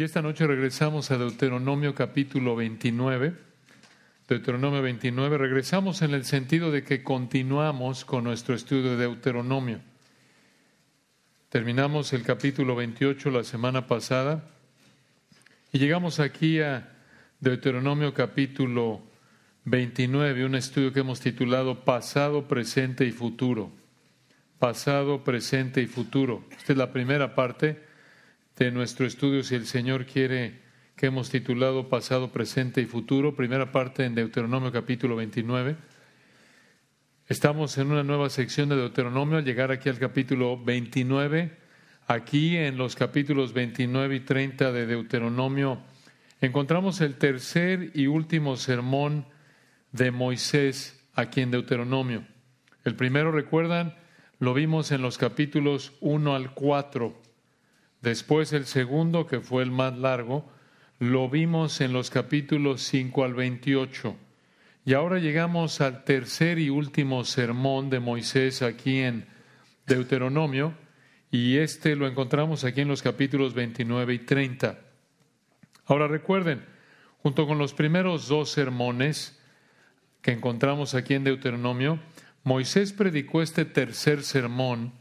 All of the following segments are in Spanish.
Y esta noche regresamos a Deuteronomio capítulo 29. Deuteronomio 29, regresamos en el sentido de que continuamos con nuestro estudio de Deuteronomio. Terminamos el capítulo 28 la semana pasada y llegamos aquí a Deuteronomio capítulo 29, un estudio que hemos titulado Pasado, Presente y Futuro. Pasado, Presente y Futuro. Esta es la primera parte de nuestro estudio, si el Señor quiere, que hemos titulado Pasado, Presente y Futuro, primera parte en Deuteronomio capítulo 29. Estamos en una nueva sección de Deuteronomio, al llegar aquí al capítulo 29, aquí en los capítulos 29 y 30 de Deuteronomio, encontramos el tercer y último sermón de Moisés aquí en Deuteronomio. El primero, recuerdan, lo vimos en los capítulos 1 al 4 Después el segundo, que fue el más largo, lo vimos en los capítulos 5 al 28. Y ahora llegamos al tercer y último sermón de Moisés aquí en Deuteronomio, y este lo encontramos aquí en los capítulos 29 y 30. Ahora recuerden, junto con los primeros dos sermones que encontramos aquí en Deuteronomio, Moisés predicó este tercer sermón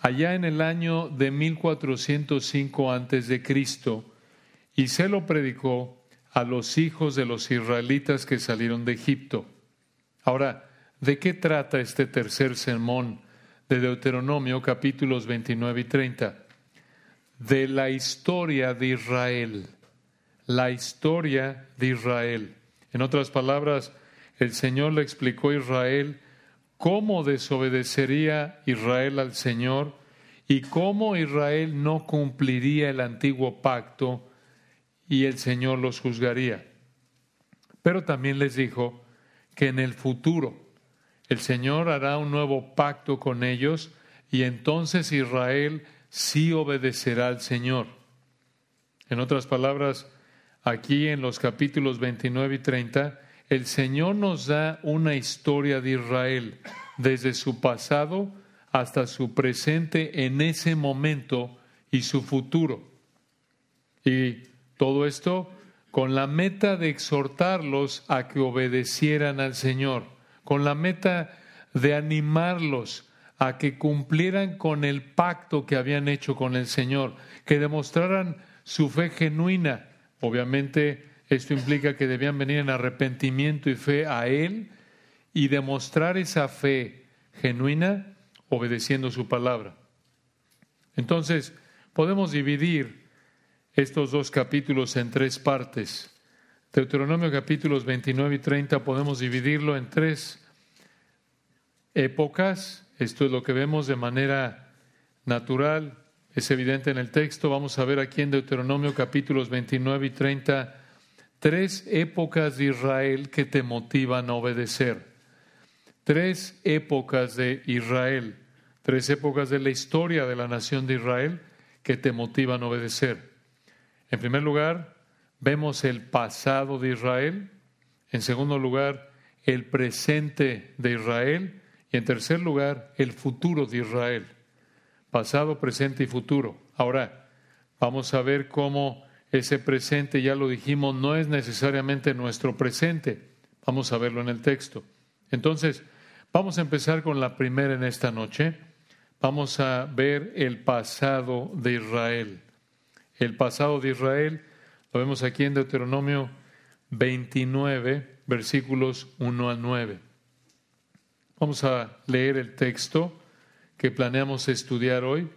allá en el año de 1405 antes de Cristo y se lo predicó a los hijos de los israelitas que salieron de Egipto. Ahora, ¿de qué trata este tercer sermón de Deuteronomio capítulos 29 y 30? De la historia de Israel, la historia de Israel. En otras palabras, el Señor le explicó a Israel cómo desobedecería Israel al Señor y cómo Israel no cumpliría el antiguo pacto y el Señor los juzgaría. Pero también les dijo que en el futuro el Señor hará un nuevo pacto con ellos y entonces Israel sí obedecerá al Señor. En otras palabras, aquí en los capítulos 29 y 30, el Señor nos da una historia de Israel desde su pasado hasta su presente en ese momento y su futuro. Y todo esto con la meta de exhortarlos a que obedecieran al Señor, con la meta de animarlos a que cumplieran con el pacto que habían hecho con el Señor, que demostraran su fe genuina. Obviamente, esto implica que debían venir en arrepentimiento y fe a Él y demostrar esa fe genuina obedeciendo su palabra. Entonces, podemos dividir estos dos capítulos en tres partes. Deuteronomio capítulos 29 y 30 podemos dividirlo en tres épocas. Esto es lo que vemos de manera natural, es evidente en el texto. Vamos a ver aquí en Deuteronomio capítulos 29 y 30 tres épocas de Israel que te motivan a obedecer. Tres épocas de Israel, tres épocas de la historia de la nación de Israel que te motivan a obedecer. En primer lugar, vemos el pasado de Israel. En segundo lugar, el presente de Israel. Y en tercer lugar, el futuro de Israel. Pasado, presente y futuro. Ahora, vamos a ver cómo ese presente, ya lo dijimos, no es necesariamente nuestro presente. Vamos a verlo en el texto. Entonces, vamos a empezar con la primera en esta noche. Vamos a ver el pasado de Israel. El pasado de Israel lo vemos aquí en Deuteronomio 29, versículos 1 al 9. Vamos a leer el texto que planeamos estudiar hoy,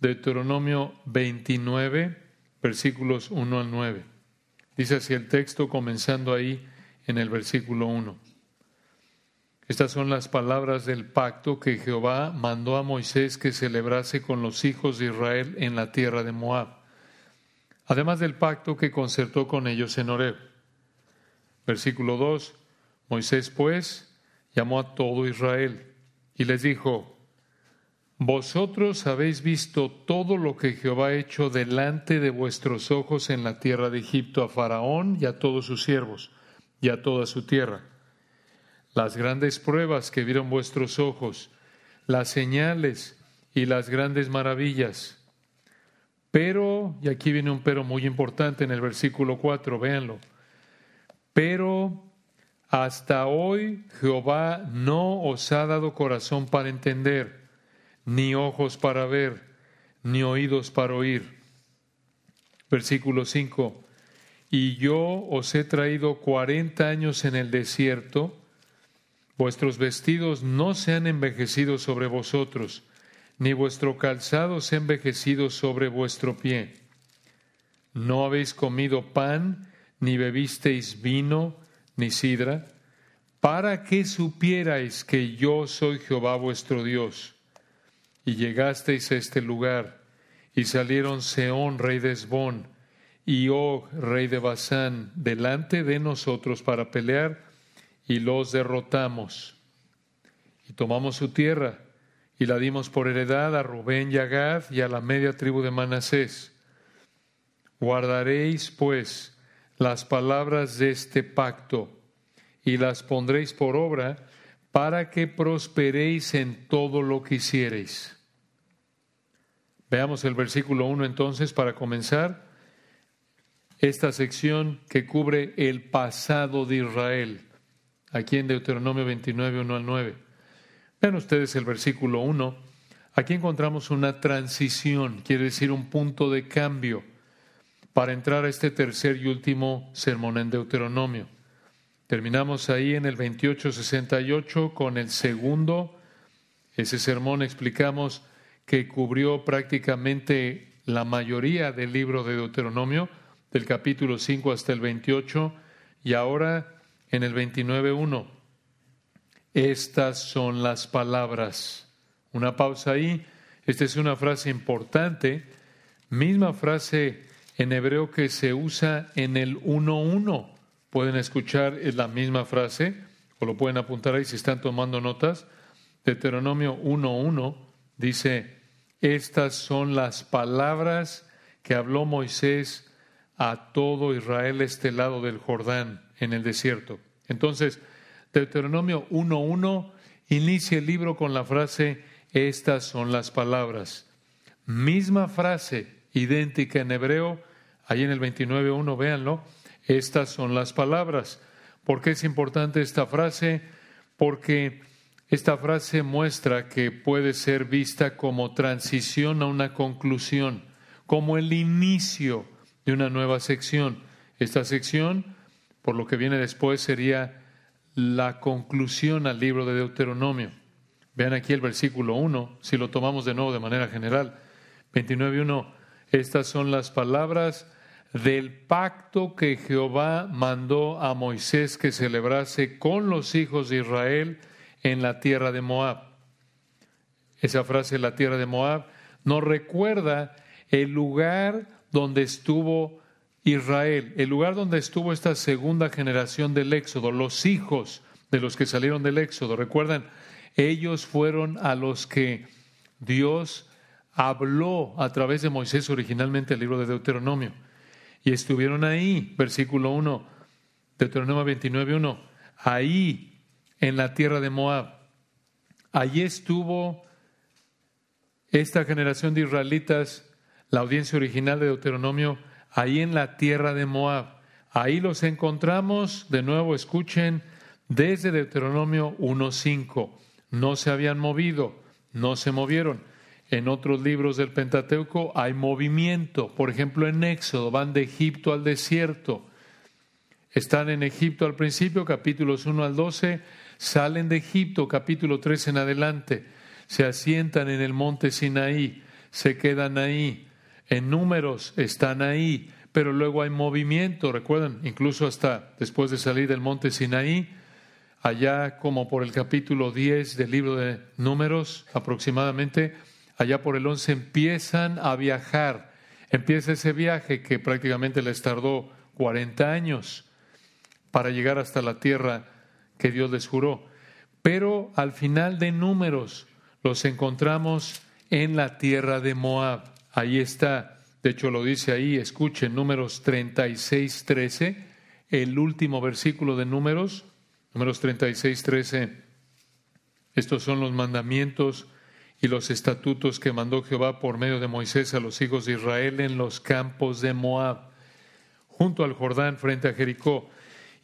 Deuteronomio 29, versículos 1 al 9. Dice así el texto comenzando ahí en el versículo 1. Estas son las palabras del pacto que Jehová mandó a Moisés que celebrase con los hijos de Israel en la tierra de Moab, además del pacto que concertó con ellos en Horeb. Versículo 2. Moisés pues llamó a todo Israel y les dijo, vosotros habéis visto todo lo que Jehová ha hecho delante de vuestros ojos en la tierra de Egipto a Faraón y a todos sus siervos y a toda su tierra. Las grandes pruebas que vieron vuestros ojos, las señales y las grandes maravillas. Pero, y aquí viene un pero muy importante en el versículo 4, véanlo. Pero hasta hoy Jehová no os ha dado corazón para entender, ni ojos para ver, ni oídos para oír. Versículo 5. Y yo os he traído cuarenta años en el desierto, vuestros vestidos no se han envejecido sobre vosotros, ni vuestro calzado se ha envejecido sobre vuestro pie. No habéis comido pan, ni bebisteis vino, ni sidra, para que supierais que yo soy Jehová vuestro Dios. Y llegasteis a este lugar, y salieron Seón, rey de Esbón, y Og, rey de Basán, delante de nosotros para pelear, y los derrotamos. Y tomamos su tierra, y la dimos por heredad a Rubén y a Gad y a la media tribu de Manasés. Guardaréis, pues, las palabras de este pacto, y las pondréis por obra, para que prosperéis en todo lo que hiciereis. Veamos el versículo 1 entonces para comenzar esta sección que cubre el pasado de Israel, aquí en Deuteronomio 29, 1 al 9. Vean ustedes el versículo 1. Aquí encontramos una transición, quiere decir un punto de cambio para entrar a este tercer y último sermón en Deuteronomio. Terminamos ahí en el 28-68 con el segundo. Ese sermón explicamos que cubrió prácticamente la mayoría del libro de Deuteronomio, del capítulo 5 hasta el 28, y ahora en el 29.1. Estas son las palabras. Una pausa ahí. Esta es una frase importante, misma frase en hebreo que se usa en el 1.1. Pueden escuchar la misma frase o lo pueden apuntar ahí si están tomando notas. Deuteronomio 1.1 dice, estas son las palabras que habló Moisés a todo Israel este lado del Jordán en el desierto. Entonces, Deuteronomio 1.1 inicia el libro con la frase, estas son las palabras. Misma frase, idéntica en hebreo, ahí en el 29.1, véanlo, estas son las palabras. ¿Por qué es importante esta frase? Porque esta frase muestra que puede ser vista como transición a una conclusión, como el inicio de una nueva sección. Esta sección, por lo que viene después, sería la conclusión al libro de Deuteronomio. Vean aquí el versículo 1, si lo tomamos de nuevo de manera general. 29.1, estas son las palabras del pacto que Jehová mandó a Moisés que celebrase con los hijos de Israel en la tierra de Moab. Esa frase, la tierra de Moab, nos recuerda el lugar donde estuvo Israel, el lugar donde estuvo esta segunda generación del Éxodo, los hijos de los que salieron del Éxodo. Recuerdan, ellos fueron a los que Dios habló a través de Moisés originalmente el libro de Deuteronomio. Y estuvieron ahí, versículo 1, Deuteronomio 29, 1, ahí en la tierra de Moab. Allí estuvo esta generación de israelitas, la audiencia original de Deuteronomio, ahí en la tierra de Moab. Ahí los encontramos, de nuevo escuchen, desde Deuteronomio 1.5. No se habían movido, no se movieron. En otros libros del Pentateuco hay movimiento. Por ejemplo, en Éxodo van de Egipto al desierto. Están en Egipto al principio, capítulos 1 al 12 Salen de Egipto, capítulo 3 en adelante, se asientan en el monte Sinaí, se quedan ahí, en números están ahí, pero luego hay movimiento, recuerdan, incluso hasta después de salir del monte Sinaí, allá como por el capítulo 10 del libro de números aproximadamente, allá por el 11 empiezan a viajar, empieza ese viaje que prácticamente les tardó 40 años para llegar hasta la tierra que Dios les juró. Pero al final de números los encontramos en la tierra de Moab. Ahí está, de hecho lo dice ahí, escuchen, números 36, 13, el último versículo de números, números 36, 13. Estos son los mandamientos y los estatutos que mandó Jehová por medio de Moisés a los hijos de Israel en los campos de Moab, junto al Jordán frente a Jericó.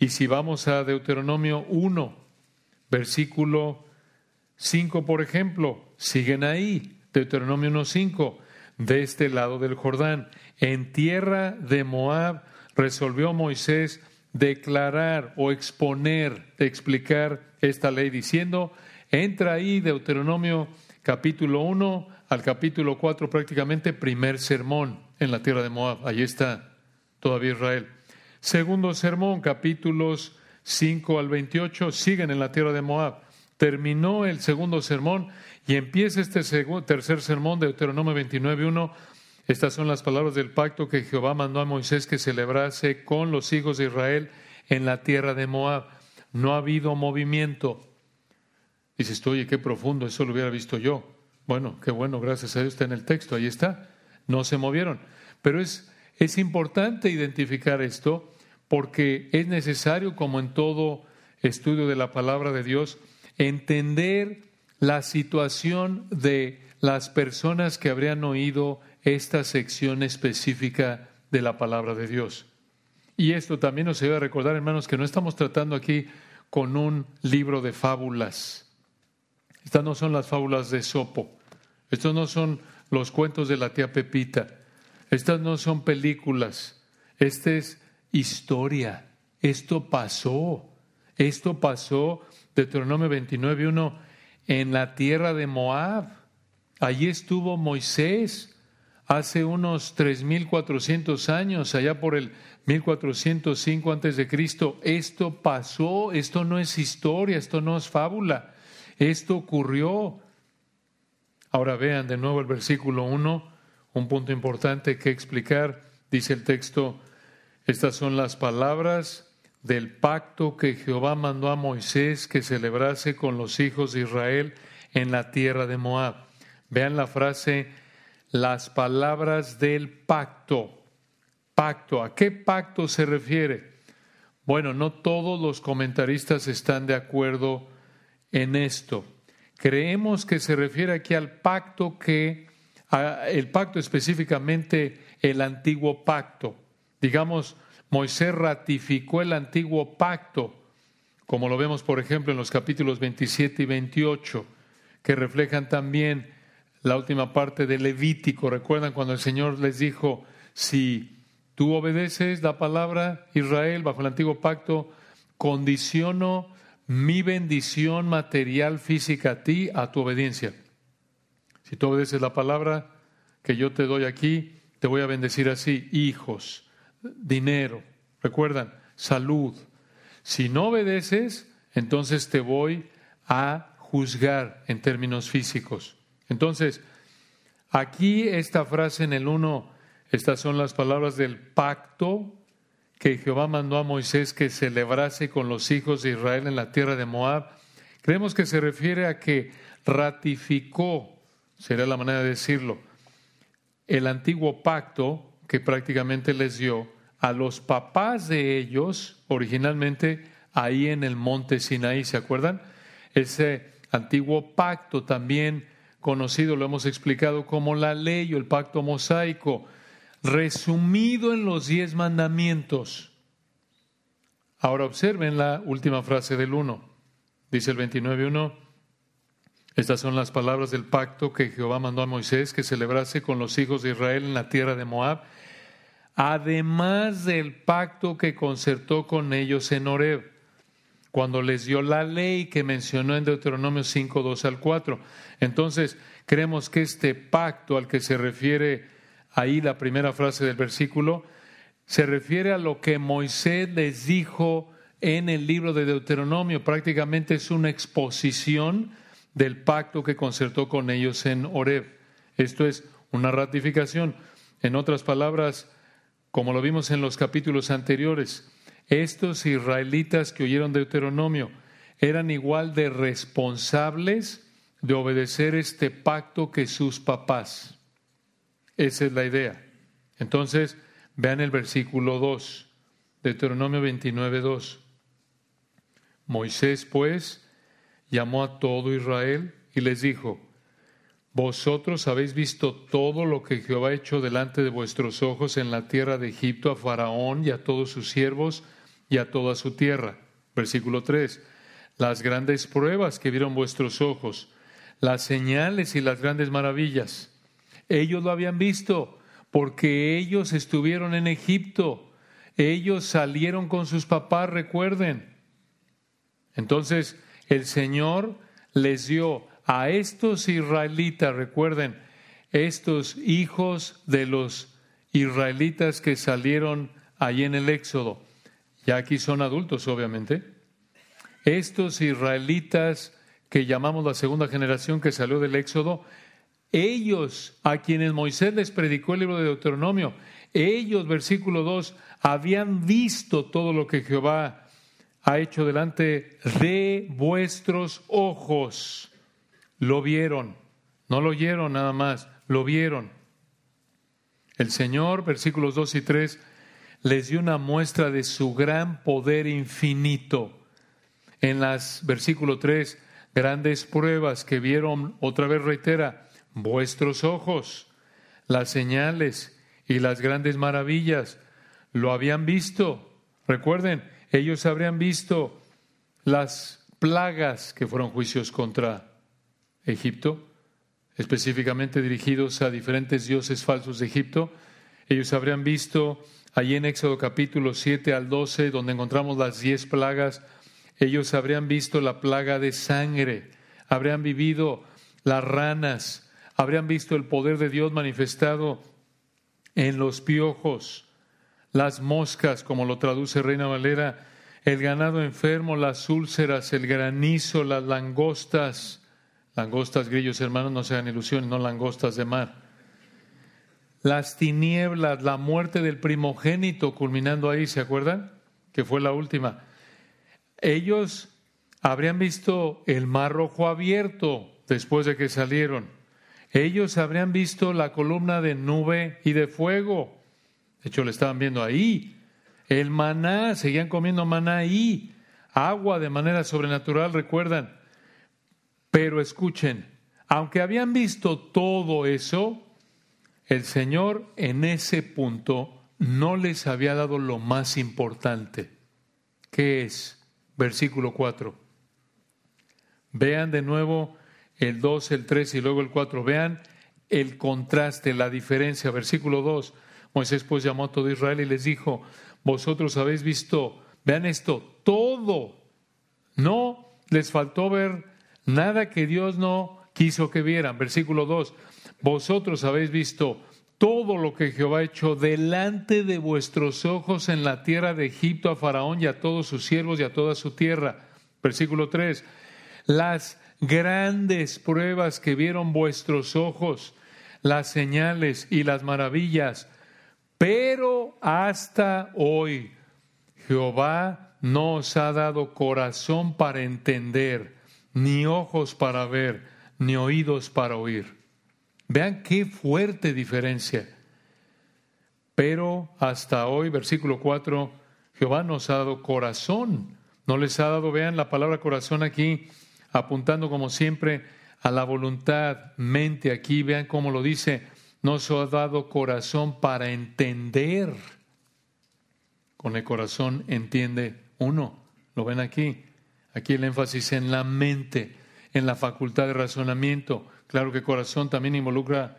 Y si vamos a Deuteronomio 1, versículo 5, por ejemplo, siguen ahí, Deuteronomio 1.5, de este lado del Jordán, en tierra de Moab, resolvió Moisés declarar o exponer, explicar esta ley, diciendo, entra ahí Deuteronomio capítulo 1 al capítulo 4, prácticamente primer sermón en la tierra de Moab. Allí está todavía Israel. Segundo sermón, capítulos 5 al 28, siguen en la tierra de Moab. Terminó el segundo sermón y empieza este tercer sermón de Deuteronomio 29, 1. Estas son las palabras del pacto que Jehová mandó a Moisés que celebrase con los hijos de Israel en la tierra de Moab. No ha habido movimiento, Dices tú, oye, qué profundo, eso lo hubiera visto yo. Bueno, qué bueno, gracias a Dios está en el texto, ahí está. No se movieron. Pero es, es importante identificar esto porque es necesario, como en todo estudio de la palabra de Dios, entender la situación de las personas que habrían oído esta sección específica de la palabra de Dios. Y esto también nos debe recordar, hermanos, que no estamos tratando aquí con un libro de fábulas. Estas no son las fábulas de Sopo. Estos no son los cuentos de la tía Pepita. Estas no son películas. Esta es historia. Esto pasó. Esto pasó, Deuteronomio 29, 1, en la tierra de Moab. Allí estuvo Moisés hace unos 3.400 años, allá por el 1405 antes de Cristo. Esto pasó, esto no es historia, esto no es fábula. Esto ocurrió. Ahora vean de nuevo el versículo 1, un punto importante que explicar. Dice el texto, estas son las palabras del pacto que Jehová mandó a Moisés que celebrase con los hijos de Israel en la tierra de Moab. Vean la frase, las palabras del pacto. Pacto, ¿a qué pacto se refiere? Bueno, no todos los comentaristas están de acuerdo en esto. Creemos que se refiere aquí al pacto que, el pacto específicamente el antiguo pacto. Digamos, Moisés ratificó el antiguo pacto, como lo vemos, por ejemplo, en los capítulos 27 y 28, que reflejan también la última parte del Levítico. ¿Recuerdan cuando el Señor les dijo, si tú obedeces la palabra Israel bajo el antiguo pacto, condiciono mi bendición material física a ti, a tu obediencia. Si tú obedeces la palabra que yo te doy aquí, te voy a bendecir así, hijos, dinero, recuerdan, salud. Si no obedeces, entonces te voy a juzgar en términos físicos. Entonces, aquí esta frase en el 1, estas son las palabras del pacto que Jehová mandó a Moisés que celebrase con los hijos de Israel en la tierra de Moab, creemos que se refiere a que ratificó, sería la manera de decirlo, el antiguo pacto que prácticamente les dio a los papás de ellos, originalmente ahí en el monte Sinaí, ¿se acuerdan? Ese antiguo pacto también conocido, lo hemos explicado como la ley o el pacto mosaico, resumido en los diez mandamientos. Ahora observen la última frase del 1. Dice el 29.1, estas son las palabras del pacto que Jehová mandó a Moisés que celebrase con los hijos de Israel en la tierra de Moab, además del pacto que concertó con ellos en Horeb, cuando les dio la ley que mencionó en Deuteronomio 5, 2 al 4. Entonces, creemos que este pacto al que se refiere ahí la primera frase del versículo, se refiere a lo que Moisés les dijo en el libro de Deuteronomio. Prácticamente es una exposición del pacto que concertó con ellos en Horeb. Esto es una ratificación. En otras palabras, como lo vimos en los capítulos anteriores, estos israelitas que oyeron Deuteronomio eran igual de responsables de obedecer este pacto que sus papás. Esa es la idea. Entonces, vean el versículo 2, Deuteronomio 29, 2. Moisés, pues, llamó a todo Israel y les dijo, vosotros habéis visto todo lo que Jehová ha hecho delante de vuestros ojos en la tierra de Egipto a Faraón y a todos sus siervos y a toda su tierra. Versículo 3. Las grandes pruebas que vieron vuestros ojos, las señales y las grandes maravillas. Ellos lo habían visto porque ellos estuvieron en Egipto. Ellos salieron con sus papás, recuerden. Entonces, el Señor les dio a estos israelitas, recuerden, estos hijos de los israelitas que salieron allí en el Éxodo, ya aquí son adultos obviamente, estos israelitas que llamamos la segunda generación que salió del Éxodo, ellos a quienes Moisés les predicó el libro de Deuteronomio, ellos, versículo 2, habían visto todo lo que Jehová ha hecho delante de vuestros ojos. Lo vieron, no lo oyeron nada más, lo vieron. El Señor, versículos 2 y 3, les dio una muestra de su gran poder infinito. En las versículo 3, grandes pruebas que vieron, otra vez reitera, vuestros ojos, las señales y las grandes maravillas, lo habían visto. Recuerden, ellos habrían visto las plagas que fueron juicios contra Egipto, específicamente dirigidos a diferentes dioses falsos de Egipto. Ellos habrían visto allí en Éxodo capítulo 7 al 12, donde encontramos las diez plagas, ellos habrían visto la plaga de sangre, habrían vivido las ranas, habrían visto el poder de Dios manifestado en los piojos, las moscas, como lo traduce Reina Valera, el ganado enfermo, las úlceras, el granizo, las langostas, Langostas, grillos, hermanos, no sean ilusiones, no langostas de mar. Las tinieblas, la muerte del primogénito, culminando ahí, ¿se acuerdan? Que fue la última. Ellos habrían visto el mar rojo abierto después de que salieron. Ellos habrían visto la columna de nube y de fuego. De hecho, lo estaban viendo ahí. El maná, seguían comiendo maná ahí. Agua de manera sobrenatural, recuerdan. Pero escuchen, aunque habían visto todo eso, el Señor en ese punto no les había dado lo más importante, que es versículo 4. Vean de nuevo el 2, el 3 y luego el 4. Vean el contraste, la diferencia. Versículo 2. Moisés pues llamó a todo Israel y les dijo, vosotros habéis visto, vean esto, todo. No les faltó ver Nada que Dios no quiso que vieran. Versículo 2. Vosotros habéis visto todo lo que Jehová ha hecho delante de vuestros ojos en la tierra de Egipto a Faraón y a todos sus siervos y a toda su tierra. Versículo 3. Las grandes pruebas que vieron vuestros ojos, las señales y las maravillas. Pero hasta hoy Jehová no os ha dado corazón para entender ni ojos para ver, ni oídos para oír. Vean qué fuerte diferencia. Pero hasta hoy, versículo 4, Jehová nos ha dado corazón. No les ha dado, vean la palabra corazón aquí, apuntando como siempre a la voluntad, mente aquí, vean cómo lo dice, nos ha dado corazón para entender. Con el corazón entiende uno, lo ven aquí. Aquí el énfasis en la mente, en la facultad de razonamiento. Claro que corazón también involucra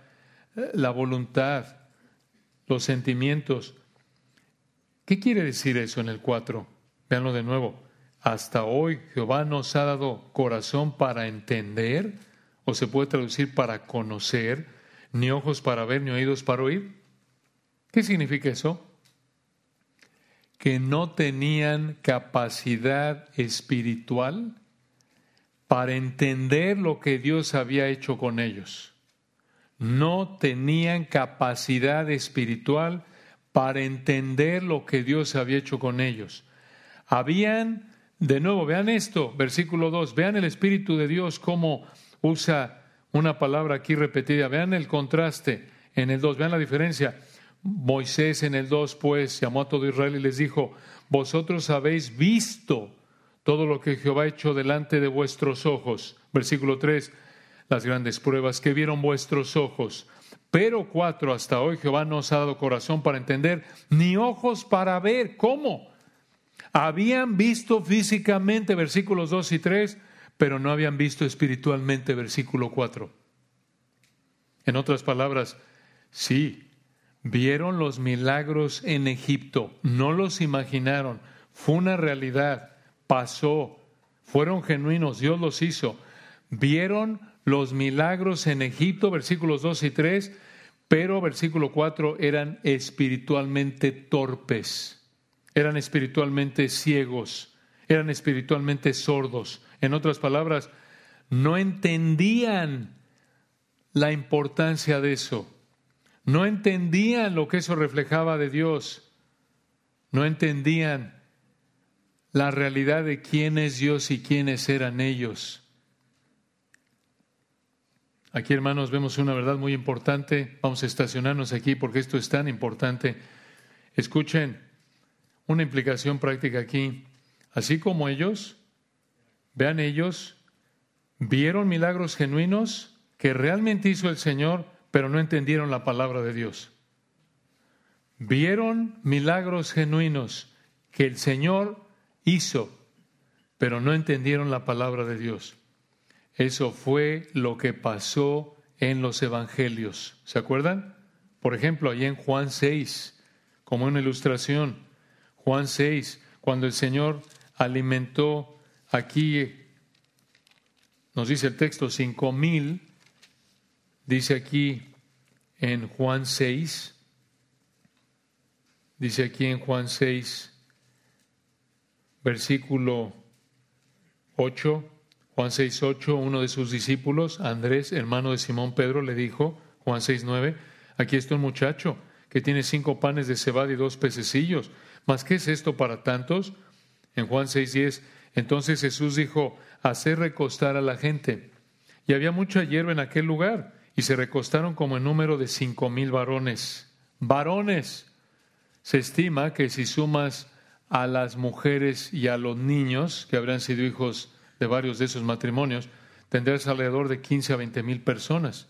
eh, la voluntad, los sentimientos. ¿Qué quiere decir eso en el 4? Veanlo de nuevo. Hasta hoy Jehová nos ha dado corazón para entender, o se puede traducir para conocer, ni ojos para ver, ni oídos para oír. ¿Qué significa eso? que no tenían capacidad espiritual para entender lo que Dios había hecho con ellos. No tenían capacidad espiritual para entender lo que Dios había hecho con ellos. Habían, de nuevo, vean esto, versículo 2, vean el Espíritu de Dios cómo usa una palabra aquí repetida, vean el contraste en el 2, vean la diferencia. Moisés en el 2, pues, llamó a todo Israel y les dijo, vosotros habéis visto todo lo que Jehová ha hecho delante de vuestros ojos. Versículo 3, las grandes pruebas que vieron vuestros ojos. Pero cuatro, hasta hoy Jehová no os ha dado corazón para entender, ni ojos para ver. ¿Cómo? Habían visto físicamente versículos 2 y 3, pero no habían visto espiritualmente versículo 4. En otras palabras, sí, vieron los milagros en Egipto, no los imaginaron, fue una realidad, pasó, fueron genuinos, Dios los hizo. Vieron los milagros en Egipto, versículos 2 y 3, pero versículo 4 eran espiritualmente torpes, eran espiritualmente ciegos, eran espiritualmente sordos. En otras palabras, no entendían la importancia de eso, no entendían lo que eso reflejaba de Dios, no entendían la realidad de quién es Dios y quiénes eran ellos. Aquí, hermanos, vemos una verdad muy importante. Vamos a estacionarnos aquí porque esto es tan importante. Escuchen una implicación práctica aquí. Así como ellos, vean ellos, vieron milagros genuinos que realmente hizo el Señor, pero no entendieron la palabra de Dios. Vieron milagros genuinos que el Señor hizo, pero no entendieron la palabra de Dios. Eso fue lo que pasó en los evangelios. ¿Se acuerdan? Por ejemplo, ahí en Juan 6, como una ilustración, Juan 6, cuando el Señor alimentó aquí, nos dice el texto, cinco mil, dice aquí en Juan 6, dice aquí en Juan 6, versículo 8, Juan 6, 8, uno de sus discípulos, Andrés, hermano de Simón Pedro, le dijo, Juan 6, 9, aquí está un muchacho que tiene cinco panes de cebada y dos pececillos, ¿mas qué es esto para tantos? En Juan 6, 10, entonces Jesús dijo, hacer recostar a la gente. Y había mucha hierba en aquel lugar, y se recostaron como en número de cinco mil varones. Varones. Se estima que si sumas a las mujeres y a los niños, que habrán sido hijos de varios de esos matrimonios, tendrás alrededor de 15 a 20 mil personas.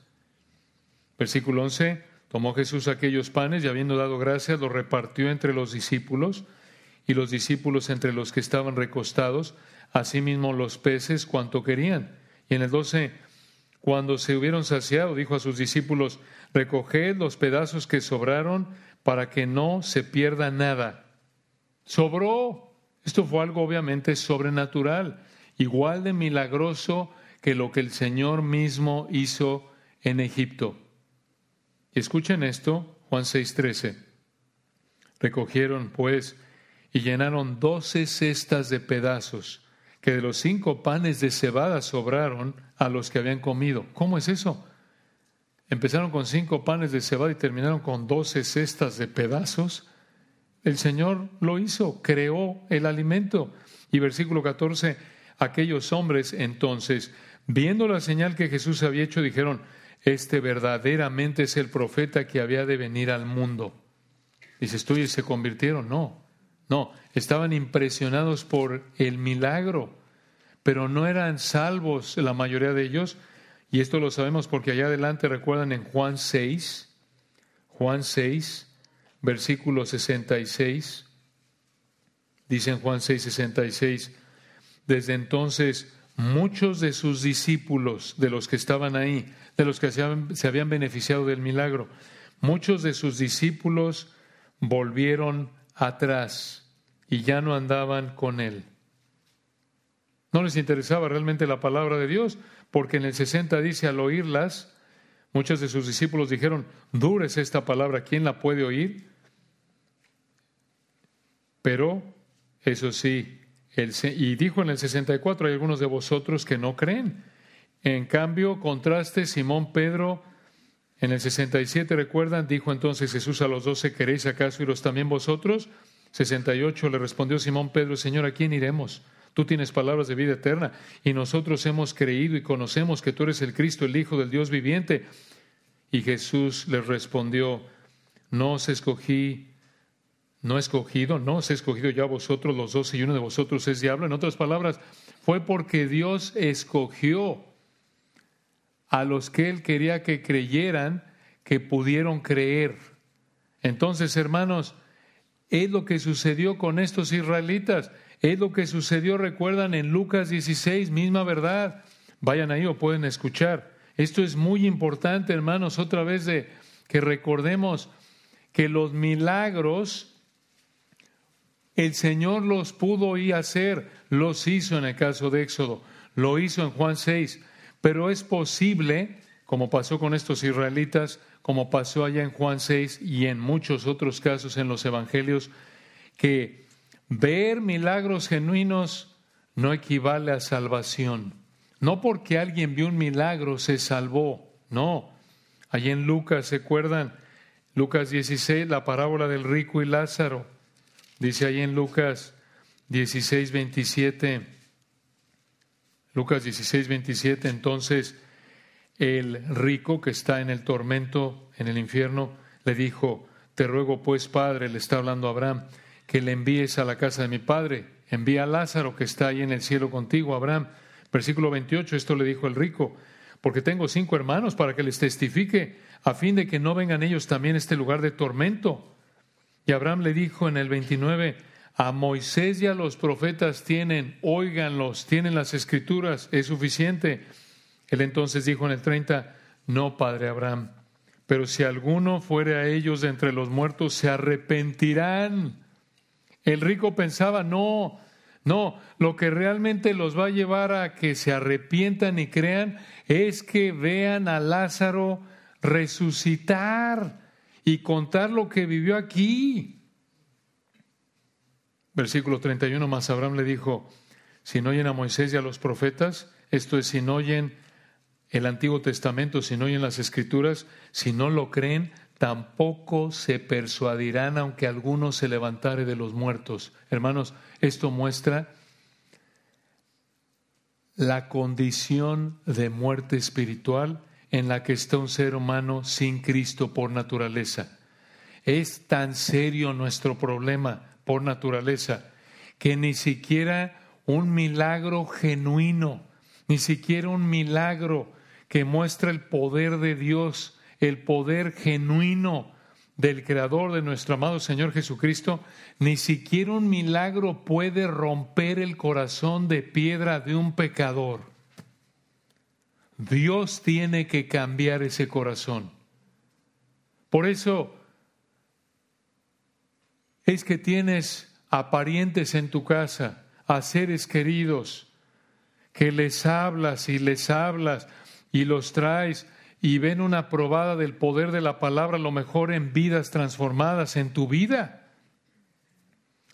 Versículo 11, tomó Jesús aquellos panes y habiendo dado gracias, los repartió entre los discípulos y los discípulos entre los que estaban recostados, asimismo los peces cuanto querían. Y en el 12, cuando se hubieron saciado, dijo a sus discípulos, recoged los pedazos que sobraron para que no se pierda nada. Sobró. Esto fue algo obviamente sobrenatural, igual de milagroso que lo que el Señor mismo hizo en Egipto. Y escuchen esto, Juan 6:13. Recogieron pues y llenaron doce cestas de pedazos, que de los cinco panes de cebada sobraron a los que habían comido. ¿Cómo es eso? Empezaron con cinco panes de cebada y terminaron con doce cestas de pedazos. El Señor lo hizo, creó el alimento. Y versículo 14, aquellos hombres entonces, viendo la señal que Jesús había hecho, dijeron, este verdaderamente es el profeta que había de venir al mundo. Dices tú, ¿y se convirtieron? No, no, estaban impresionados por el milagro, pero no eran salvos la mayoría de ellos. Y esto lo sabemos porque allá adelante recuerdan en Juan 6, Juan 6, versículo 66, dice en Juan 6, 66, desde entonces muchos de sus discípulos, de los que estaban ahí, de los que se habían, beneficiado del milagro, muchos de sus discípulos volvieron atrás y ya no andaban con él. No les interesaba realmente la palabra de Dios, porque en el 60 dice, al oírlas, muchos de sus discípulos dijeron, dura es esta palabra, ¿quién la puede oír? Pero, eso sí, y dijo en el 64, hay algunos de vosotros que no creen. En cambio, contraste, Simón Pedro, en el 67, recuerdan, dijo entonces Jesús a los doce, ¿queréis acaso iros también vosotros? 68 le respondió Simón Pedro, Señor, ¿a quién iremos? Tú tienes palabras de vida eterna y nosotros hemos creído y conocemos que tú eres el Cristo, el Hijo del Dios viviente. Y Jesús les respondió, no os escogí no escogido, no os he escogido ya vosotros los dos y uno de vosotros es diablo. En otras palabras, fue porque Dios escogió a los que él quería que creyeran, que pudieron creer. Entonces, hermanos, es lo que sucedió con estos israelitas. Es lo que sucedió, recuerdan, en Lucas 16, misma verdad. Vayan ahí o pueden escuchar. Esto es muy importante, hermanos, otra vez de que recordemos que los milagros el Señor los pudo y hacer, los hizo en el caso de Éxodo, lo hizo en Juan 6, pero es posible, como pasó con estos israelitas, como pasó allá en Juan 6 y en muchos otros casos en los evangelios, que ver milagros genuinos no equivale a salvación. No porque alguien vio un milagro se salvó, no. Allí en Lucas, ¿se acuerdan? Lucas 16, la parábola del rico y Lázaro. Dice ahí en Lucas 16, 27. Lucas 16, 27. Entonces el rico que está en el tormento, en el infierno, le dijo, te ruego pues, Padre, le está hablando a Abraham, que le envíes a la casa de mi Padre. Envía a Lázaro que está ahí en el cielo contigo, Abraham. Versículo 28, esto le dijo el rico, porque tengo cinco hermanos para que les testifique, a fin de que no vengan ellos también a este lugar de tormento. Y Abraham le dijo en el 29, a Moisés y a los profetas tienen, óiganlos, tienen las escrituras, es suficiente. Él entonces dijo en el 30, no, padre Abraham, pero si alguno fuere a ellos de entre los muertos, se arrepentirán. El rico pensaba, no, no, lo que realmente los va a llevar a que se arrepientan y crean es que vean a Lázaro resucitar y contar lo que vivió aquí. Versículo 31 más Abraham le dijo, si no oyen a Moisés y a los profetas, esto es, si no oyen el Antiguo Testamento, si no oyen las Escrituras, si no lo creen, tampoco se persuadirán aunque alguno se levantare de los muertos. Hermanos, esto muestra la condición de muerte espiritual en la que está un ser humano sin Cristo por naturaleza. Es tan serio nuestro problema por naturaleza que ni siquiera un milagro genuino, ni siquiera un milagro que muestra el poder de Dios, el poder genuino del Creador de nuestro amado Señor Jesucristo, ni siquiera un milagro puede romper el corazón de piedra de un pecador. Dios tiene que cambiar ese corazón. Por eso es que tienes a parientes en tu casa, a seres queridos, que les hablas y les hablas y los traes y ven una probada del poder de la palabra, lo mejor en vidas transformadas en tu vida.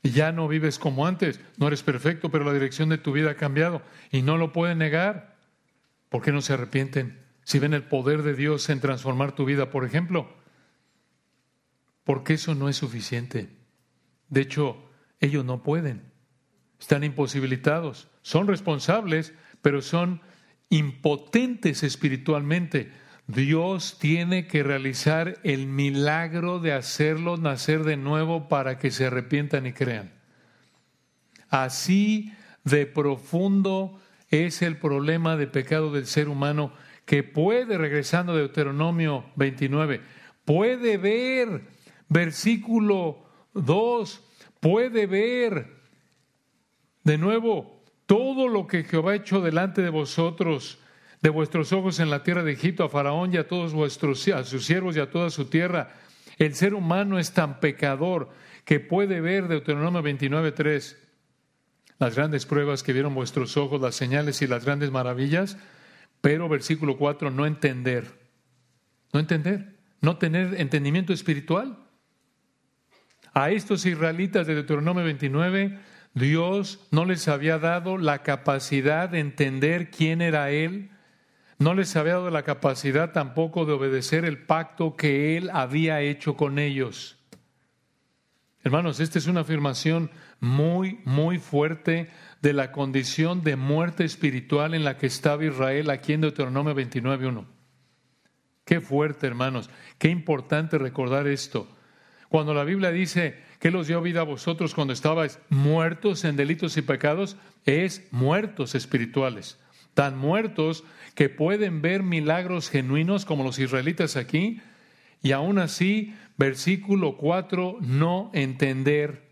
Ya no vives como antes, no eres perfecto, pero la dirección de tu vida ha cambiado y no lo pueden negar. ¿Por qué no se arrepienten? Si ven el poder de Dios en transformar tu vida, por ejemplo, porque eso no es suficiente. De hecho, ellos no pueden. Están imposibilitados. Son responsables, pero son impotentes espiritualmente. Dios tiene que realizar el milagro de hacerlos nacer de nuevo para que se arrepientan y crean. Así de profundo es el problema de pecado del ser humano que puede, regresando de Deuteronomio 29, puede ver, versículo 2, puede ver de nuevo todo lo que Jehová ha hecho delante de vosotros, de vuestros ojos en la tierra de Egipto, a Faraón y a todos vuestros, a sus siervos y a toda su tierra. El ser humano es tan pecador que puede ver Deuteronomio 29, 3, las grandes pruebas que vieron vuestros ojos, las señales y las grandes maravillas, pero versículo 4, no entender, no entender, no tener entendimiento espiritual. A estos israelitas de Deuteronomio 29, Dios no les había dado la capacidad de entender quién era Él, no les había dado la capacidad tampoco de obedecer el pacto que Él había hecho con ellos. Hermanos, esta es una afirmación muy, muy fuerte de la condición de muerte espiritual en la que estaba Israel aquí en Deuteronomio 29.1. Qué fuerte, hermanos, qué importante recordar esto. Cuando la Biblia dice que los dio vida a vosotros cuando estabais muertos en delitos y pecados, es muertos espirituales. tan muertos que pueden ver milagros genuinos como los israelitas aquí, y aún así, versículo 4, no entender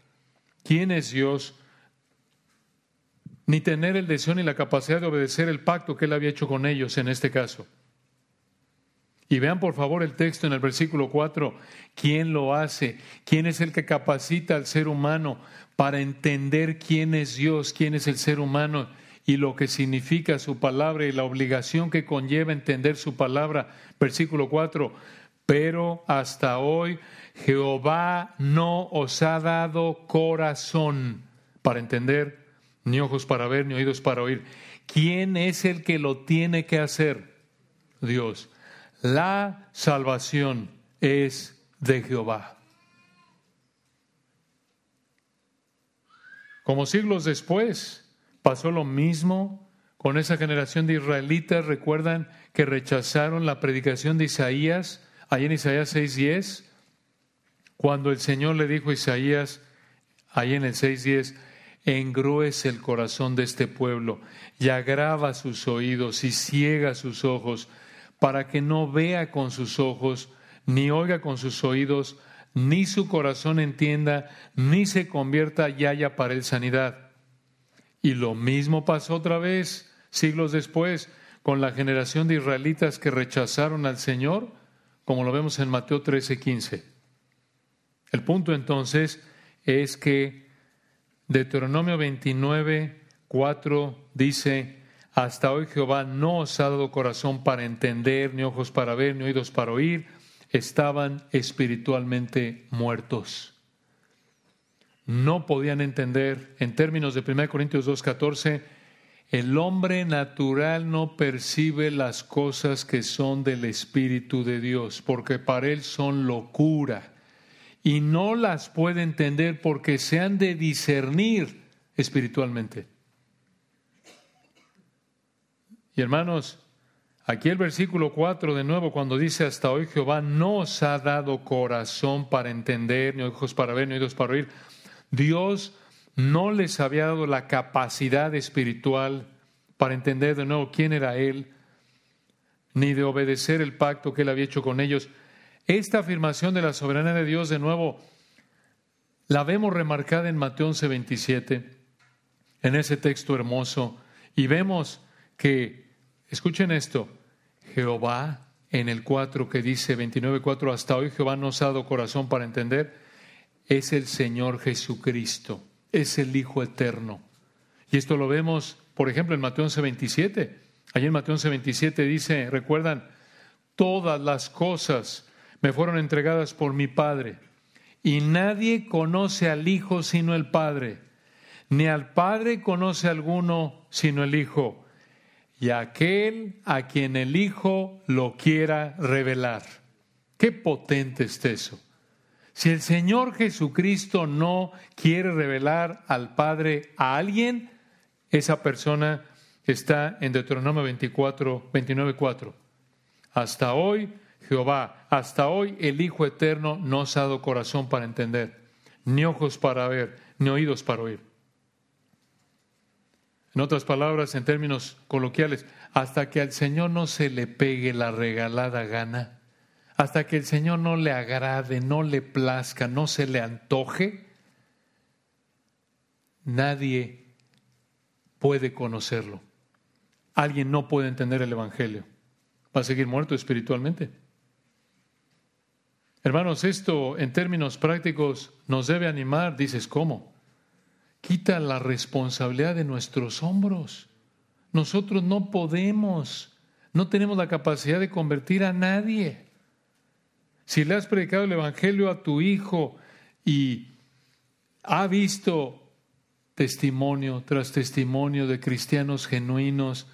quién es Dios, ni tener el deseo ni la capacidad de obedecer el pacto que él había hecho con ellos en este caso. Y vean por favor el texto en el versículo 4, ¿quién lo hace? ¿Quién es el que capacita al ser humano para entender quién es Dios, quién es el ser humano y lo que significa su palabra y la obligación que conlleva entender su palabra? Versículo 4, pero hasta hoy Jehová no os ha dado corazón para entender, ni ojos para ver, ni oídos para oír. ¿Quién es el que lo tiene que hacer? Dios. La salvación es de Jehová. Como siglos después pasó lo mismo con esa generación de israelitas, recuerdan que rechazaron la predicación de Isaías, ahí en Isaías 6:10, cuando el Señor le dijo a Isaías, ahí en el 6:10, engruece el corazón de este pueblo y agrava sus oídos y ciega sus ojos para que no vea con sus ojos, ni oiga con sus oídos, ni su corazón entienda, ni se convierta y haya para él sanidad. Y lo mismo pasó otra vez, siglos después, con la generación de israelitas que rechazaron al Señor, como lo vemos en Mateo 13, 15. El punto entonces es que Deuteronomio 29, 4 dice, hasta hoy Jehová no os ha dado corazón para entender, ni ojos para ver, ni oídos para oír. Estaban espiritualmente muertos. No podían entender, en términos de 1 Corintios 2.14, el hombre natural no percibe las cosas que son del Espíritu de Dios, porque para él son locura, y no las puede entender porque se han de discernir espiritualmente. Y hermanos, aquí el versículo 4 de nuevo, cuando dice hasta hoy Jehová no os ha dado corazón para entender, ni ojos para ver, ni oídos para oír, Dios no les había dado la capacidad espiritual para entender de nuevo quién era Él, ni de obedecer el pacto que Él había hecho con ellos. Esta afirmación de la soberanía de Dios, de nuevo, la vemos remarcada en Mateo 11, 27, en ese texto hermoso, y vemos que Escuchen esto, Jehová en el 4 que dice 29.4, hasta hoy Jehová nos ha dado corazón para entender, es el Señor Jesucristo, es el Hijo Eterno. Y esto lo vemos, por ejemplo, en Mateo 11.27. Allí en Mateo 11.27 dice, recuerdan, todas las cosas me fueron entregadas por mi Padre, y nadie conoce al Hijo sino el Padre, ni al Padre conoce alguno sino el Hijo y aquel a quien el Hijo lo quiera revelar. Qué potente es eso. Si el Señor Jesucristo no quiere revelar al Padre a alguien, esa persona está en Deuteronomio 24, 29, 4. Hasta hoy, Jehová, hasta hoy el Hijo Eterno no ha dado corazón para entender, ni ojos para ver, ni oídos para oír. En otras palabras, en términos coloquiales, hasta que al Señor no se le pegue la regalada gana, hasta que el Señor no le agrade, no le plazca, no se le antoje, nadie puede conocerlo. Alguien no puede entender el Evangelio. Va a seguir muerto espiritualmente. Hermanos, esto en términos prácticos nos debe animar, dices, ¿cómo? Quita la responsabilidad de nuestros hombros. Nosotros no podemos, no tenemos la capacidad de convertir a nadie. Si le has predicado el Evangelio a tu hijo y ha visto testimonio tras testimonio de cristianos genuinos,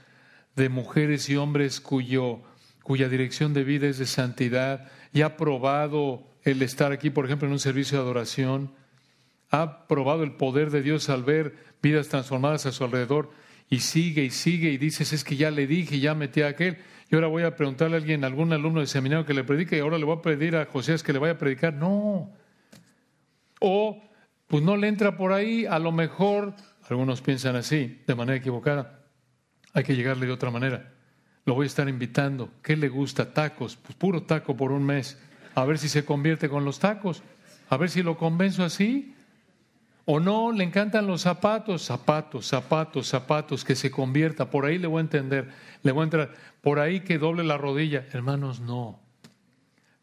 de mujeres y hombres cuya dirección de vida es de santidad, y ha probado el estar aquí, por ejemplo, en un servicio de adoración, ha probado el poder de Dios al ver vidas transformadas a su alrededor y sigue y sigue y dices, es que ya le dije, ya metí a aquel, y ahora voy a preguntarle a alguien, algún alumno de seminario que le predique, y ahora le voy a pedir a José que le vaya a predicar. No. O, pues no le entra por ahí, a lo mejor, algunos piensan así, de manera equivocada, Hay que llegarle de otra manera. Lo voy a estar invitando. ¿Qué le gusta? Tacos. Pues puro taco por un mes. A ver si se convierte con los tacos. A ver si lo convenzo así. O no, le encantan los zapatos, zapatos, zapatos, zapatos, que se convierta. Por ahí le voy a entender, le voy a entrar. Por ahí que doble la rodilla. Hermanos, no.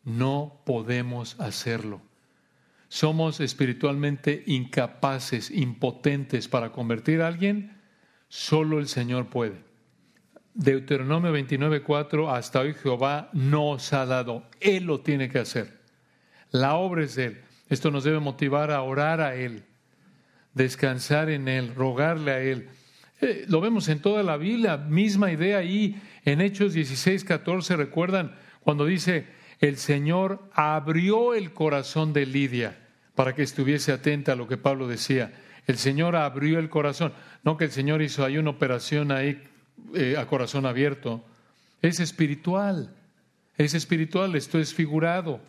No podemos hacerlo. Somos espiritualmente incapaces, impotentes para convertir a alguien. Solo el Señor puede. Deuteronomio 29:4, hasta hoy Jehová nos ha dado. Él lo tiene que hacer. La obra es de Él. Esto nos debe motivar a orar a Él, descansar en Él, rogarle a Él. Eh, lo vemos en toda la Biblia, misma idea ahí en Hechos 16, 14, recuerdan cuando dice, el Señor abrió el corazón de Lidia para que estuviese atenta a lo que Pablo decía. El Señor abrió el corazón, no que el Señor hizo ahí una operación ahí eh, a corazón abierto. Es espiritual, es espiritual, esto es figurado.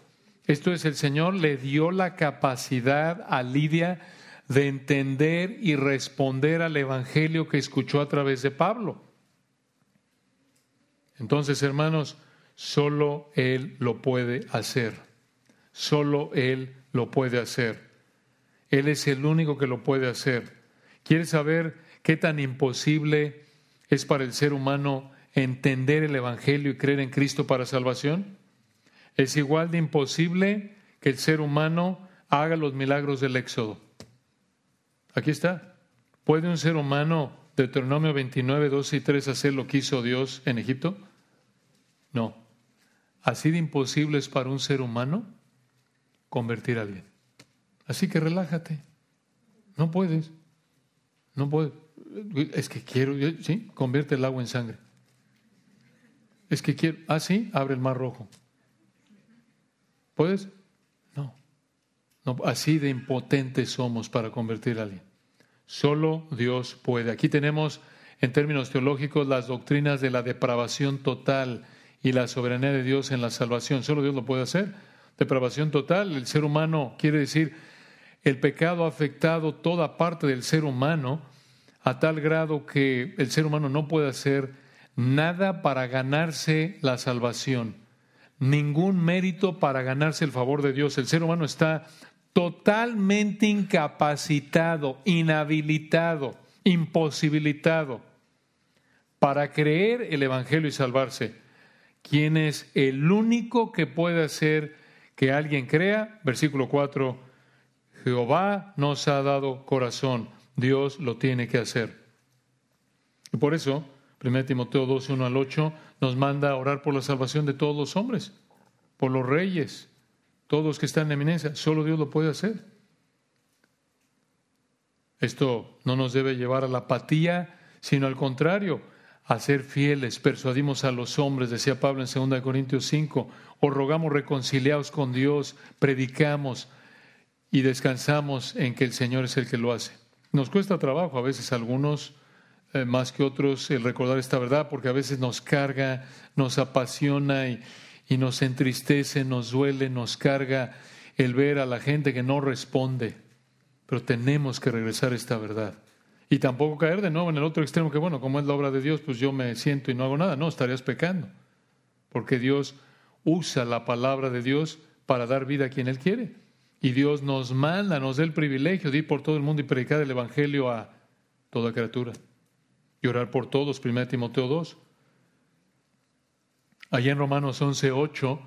Esto es, el Señor le dio la capacidad a Lidia de entender y responder al Evangelio que escuchó a través de Pablo. Entonces, hermanos, solo Él lo puede hacer. Solo Él lo puede hacer. Él es el único que lo puede hacer. ¿Quieres saber qué tan imposible es para el ser humano entender el Evangelio y creer en Cristo para salvación? Es igual de imposible que el ser humano haga los milagros del Éxodo. Aquí está. ¿Puede un ser humano, Deuteronomio 29, 12 y 3, hacer lo que hizo Dios en Egipto? No. Así de imposible es para un ser humano convertir a alguien. Así que relájate. No puedes. No puedes. Es que quiero, ¿sí? Convierte el agua en sangre. Es que quiero, ah, sí, abre el mar rojo. ¿Puedes? No. no. Así de impotentes somos para convertir a alguien. Solo Dios puede. Aquí tenemos, en términos teológicos, las doctrinas de la depravación total y la soberanía de Dios en la salvación. Solo Dios lo puede hacer. Depravación total, el ser humano quiere decir, el pecado ha afectado toda parte del ser humano a tal grado que el ser humano no puede hacer nada para ganarse la salvación ningún mérito para ganarse el favor de Dios. El ser humano está totalmente incapacitado, inhabilitado, imposibilitado para creer el Evangelio y salvarse. ¿Quién es el único que puede hacer que alguien crea? Versículo 4, Jehová nos ha dado corazón, Dios lo tiene que hacer. Y por eso, 1 Timoteo 2, 1 al 8, nos manda a orar por la salvación de todos los hombres, por los reyes, todos los que están en eminencia. Solo Dios lo puede hacer. Esto no nos debe llevar a la apatía, sino al contrario, a ser fieles. Persuadimos a los hombres, decía Pablo en 2 Corintios 5, o rogamos reconciliados con Dios, predicamos y descansamos en que el Señor es el que lo hace. Nos cuesta trabajo a veces algunos eh, más que otros el recordar esta verdad, porque a veces nos carga, nos apasiona y, y nos entristece, nos duele, nos carga el ver a la gente que no responde. Pero tenemos que regresar a esta verdad. Y tampoco caer de nuevo en el otro extremo, que bueno, como es la obra de Dios, pues yo me siento y no hago nada. No, estarías pecando. Porque Dios usa la palabra de Dios para dar vida a quien Él quiere. Y Dios nos manda, nos da el privilegio de ir por todo el mundo y predicar el Evangelio a toda criatura y orar por todos, 1 Timoteo 2. Allá en Romanos 11, 8,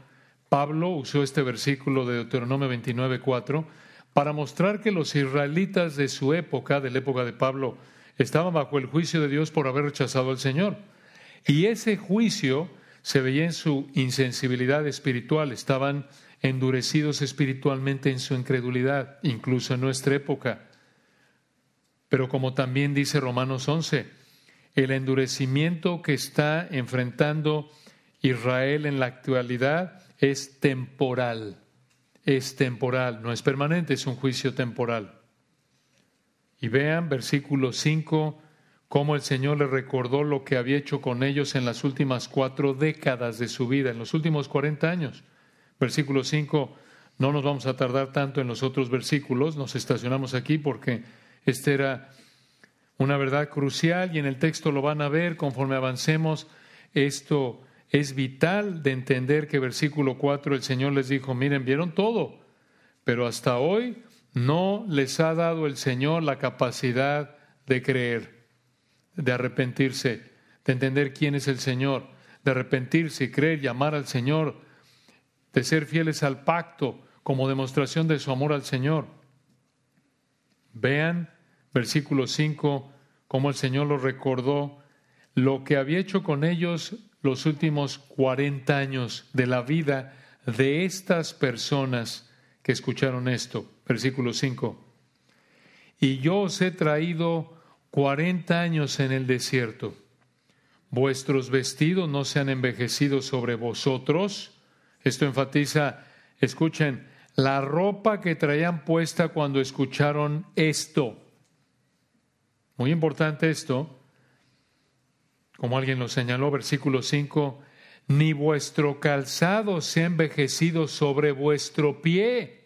Pablo usó este versículo de Deuteronomio 29, 4 para mostrar que los israelitas de su época, de la época de Pablo, estaban bajo el juicio de Dios por haber rechazado al Señor. Y ese juicio se veía en su insensibilidad espiritual, estaban endurecidos espiritualmente en su incredulidad, incluso en nuestra época. Pero como también dice Romanos 11, el endurecimiento que está enfrentando Israel en la actualidad es temporal, es temporal, no es permanente, es un juicio temporal. Y vean versículo 5, cómo el Señor le recordó lo que había hecho con ellos en las últimas cuatro décadas de su vida, en los últimos 40 años. Versículo 5, no nos vamos a tardar tanto en los otros versículos, nos estacionamos aquí porque este era una verdad crucial y en el texto lo van a ver conforme avancemos. Esto es vital de entender que versículo 4 el Señor les dijo, miren, vieron todo, pero hasta hoy no les ha dado el Señor la capacidad de creer, de arrepentirse, de entender quién es el Señor, de arrepentirse y creer y amar al Señor, de ser fieles al pacto como demostración de su amor al Señor. Vean versículo 5 cómo el Señor los recordó lo que había hecho con ellos los últimos 40 años de la vida de estas personas que escucharon esto. Versículo 5. Y yo os he traído 40 años en el desierto. Vuestros vestidos no se han envejecido sobre vosotros. Esto enfatiza, escuchen, la ropa que traían puesta cuando escucharon esto. Muy importante esto, como alguien lo señaló, versículo 5, ni vuestro calzado se ha envejecido sobre vuestro pie.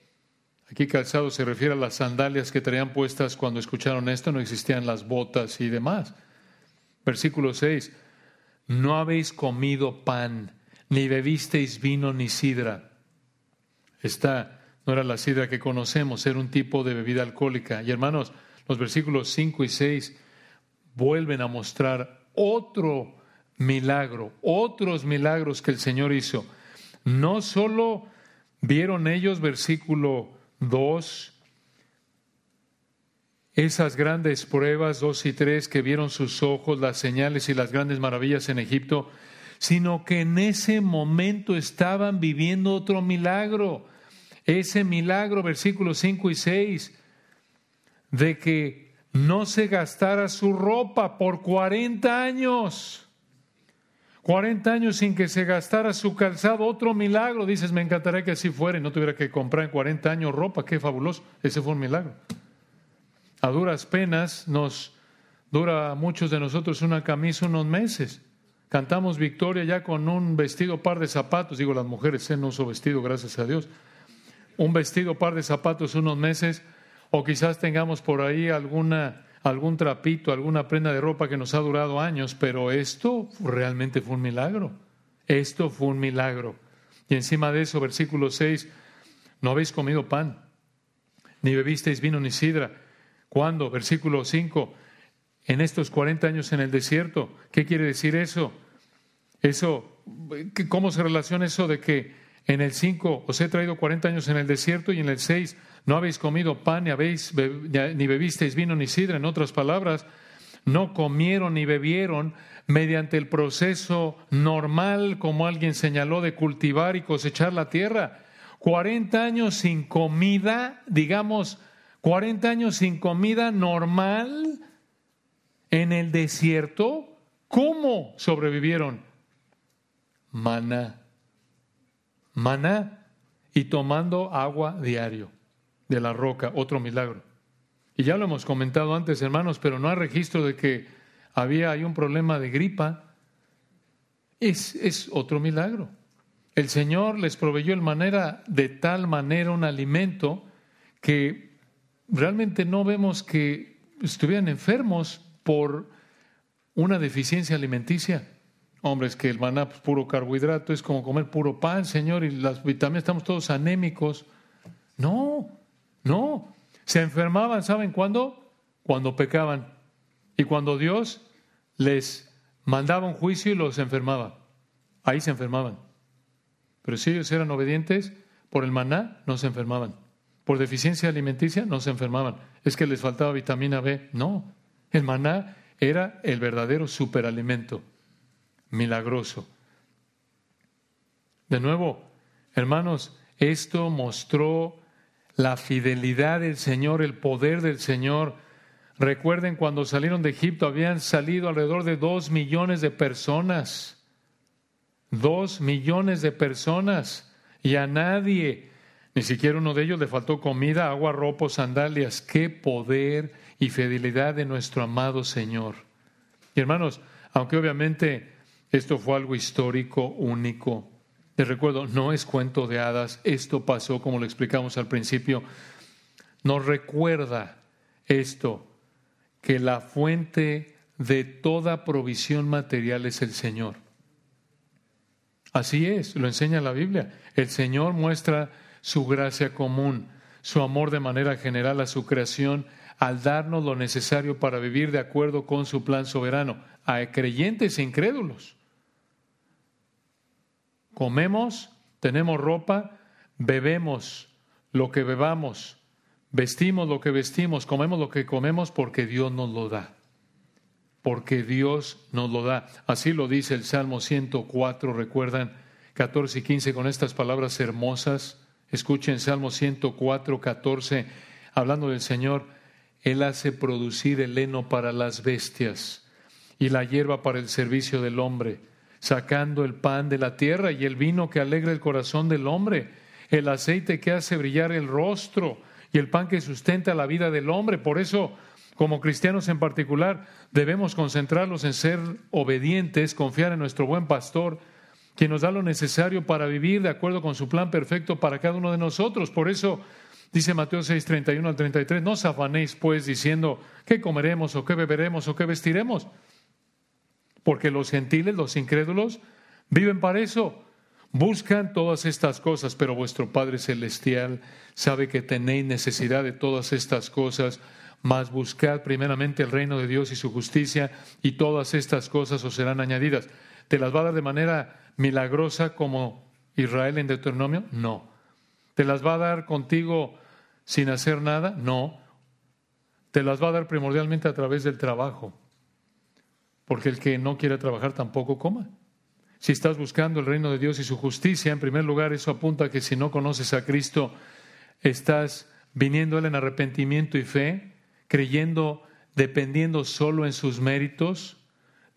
Aquí calzado se refiere a las sandalias que traían puestas cuando escucharon esto, no existían las botas y demás. Versículo 6, no habéis comido pan, ni bebisteis vino ni sidra. Esta no era la sidra que conocemos, era un tipo de bebida alcohólica. Y hermanos, los versículos 5 y 6 vuelven a mostrar otro milagro, otros milagros que el Señor hizo. No solo vieron ellos, versículo 2, esas grandes pruebas, 2 y 3, que vieron sus ojos, las señales y las grandes maravillas en Egipto, sino que en ese momento estaban viviendo otro milagro. Ese milagro, versículos 5 y 6, de que no se gastara su ropa por 40 años. 40 años sin que se gastara su calzado, otro milagro. Dices, me encantaría que así fuera y no tuviera que comprar en 40 años ropa, qué fabuloso. Ese fue un milagro. A duras penas nos dura a muchos de nosotros una camisa unos meses. Cantamos victoria ya con un vestido, par de zapatos. Digo, las mujeres, ¿eh? no uso vestido, gracias a Dios. Un vestido, par de zapatos unos meses o quizás tengamos por ahí alguna, algún trapito, alguna prenda de ropa que nos ha durado años, pero esto realmente fue un milagro. Esto fue un milagro. Y encima de eso, versículo 6, no habéis comido pan, ni bebisteis vino ni sidra. ¿Cuándo? Versículo 5, en estos 40 años en el desierto. ¿Qué quiere decir eso? Eso, ¿cómo se relaciona eso de que en el 5 os he traído 40 años en el desierto y en el 6 no habéis comido pan ni, habéis, ni bebisteis vino ni sidra. En otras palabras, no comieron ni bebieron mediante el proceso normal, como alguien señaló, de cultivar y cosechar la tierra. 40 años sin comida, digamos, 40 años sin comida normal en el desierto. ¿Cómo sobrevivieron? Maná. Maná y tomando agua diario de la roca, otro milagro. Y ya lo hemos comentado antes, hermanos, pero no hay registro de que había hay un problema de gripa. Es, es otro milagro. El Señor les proveyó el manera, de tal manera un alimento que realmente no vemos que estuvieran enfermos por una deficiencia alimenticia. Hombre, es que el maná es puro carbohidrato, es como comer puro pan, Señor, y las vitaminas estamos todos anémicos. No, no, se enfermaban, ¿saben cuándo? Cuando pecaban. Y cuando Dios les mandaba un juicio y los enfermaba. Ahí se enfermaban. Pero si ellos eran obedientes, por el maná no se enfermaban. Por deficiencia alimenticia no se enfermaban. Es que les faltaba vitamina B. No, el maná era el verdadero superalimento, milagroso. De nuevo, hermanos, esto mostró la fidelidad del Señor, el poder del Señor. Recuerden cuando salieron de Egipto habían salido alrededor de dos millones de personas. Dos millones de personas. Y a nadie, ni siquiera uno de ellos, le faltó comida, agua, ropa, sandalias. Qué poder y fidelidad de nuestro amado Señor. Y hermanos, aunque obviamente esto fue algo histórico, único, les recuerdo, no es cuento de hadas, esto pasó como lo explicamos al principio. Nos recuerda esto, que la fuente de toda provisión material es el Señor. Así es, lo enseña la Biblia. El Señor muestra su gracia común, su amor de manera general a su creación, al darnos lo necesario para vivir de acuerdo con su plan soberano, a creyentes e incrédulos. Comemos, tenemos ropa, bebemos lo que bebamos, vestimos lo que vestimos, comemos lo que comemos porque Dios nos lo da. Porque Dios nos lo da. Así lo dice el Salmo 104, recuerdan 14 y 15 con estas palabras hermosas. Escuchen Salmo 104, 14, hablando del Señor. Él hace producir el heno para las bestias y la hierba para el servicio del hombre, sacando el pan de la tierra y el vino que alegra el corazón del hombre, el aceite que hace brillar el rostro y el pan que sustenta la vida del hombre. Por eso, como cristianos en particular, debemos concentrarnos en ser obedientes, confiar en nuestro buen pastor, quien nos da lo necesario para vivir de acuerdo con su plan perfecto para cada uno de nosotros. Por eso, Dice Mateo 6, 31 al 33, no os afanéis pues diciendo qué comeremos o qué beberemos o qué vestiremos, porque los gentiles, los incrédulos, viven para eso. Buscan todas estas cosas, pero vuestro Padre Celestial sabe que tenéis necesidad de todas estas cosas, mas buscad primeramente el reino de Dios y su justicia, y todas estas cosas os serán añadidas. ¿Te las va a dar de manera milagrosa como Israel en Deuteronomio? No. ¿Te las va a dar contigo sin hacer nada? No. Te las va a dar primordialmente a través del trabajo. Porque el que no quiere trabajar tampoco coma. Si estás buscando el reino de Dios y su justicia, en primer lugar, eso apunta a que si no conoces a Cristo, estás viniendo Él en arrepentimiento y fe, creyendo, dependiendo solo en sus méritos,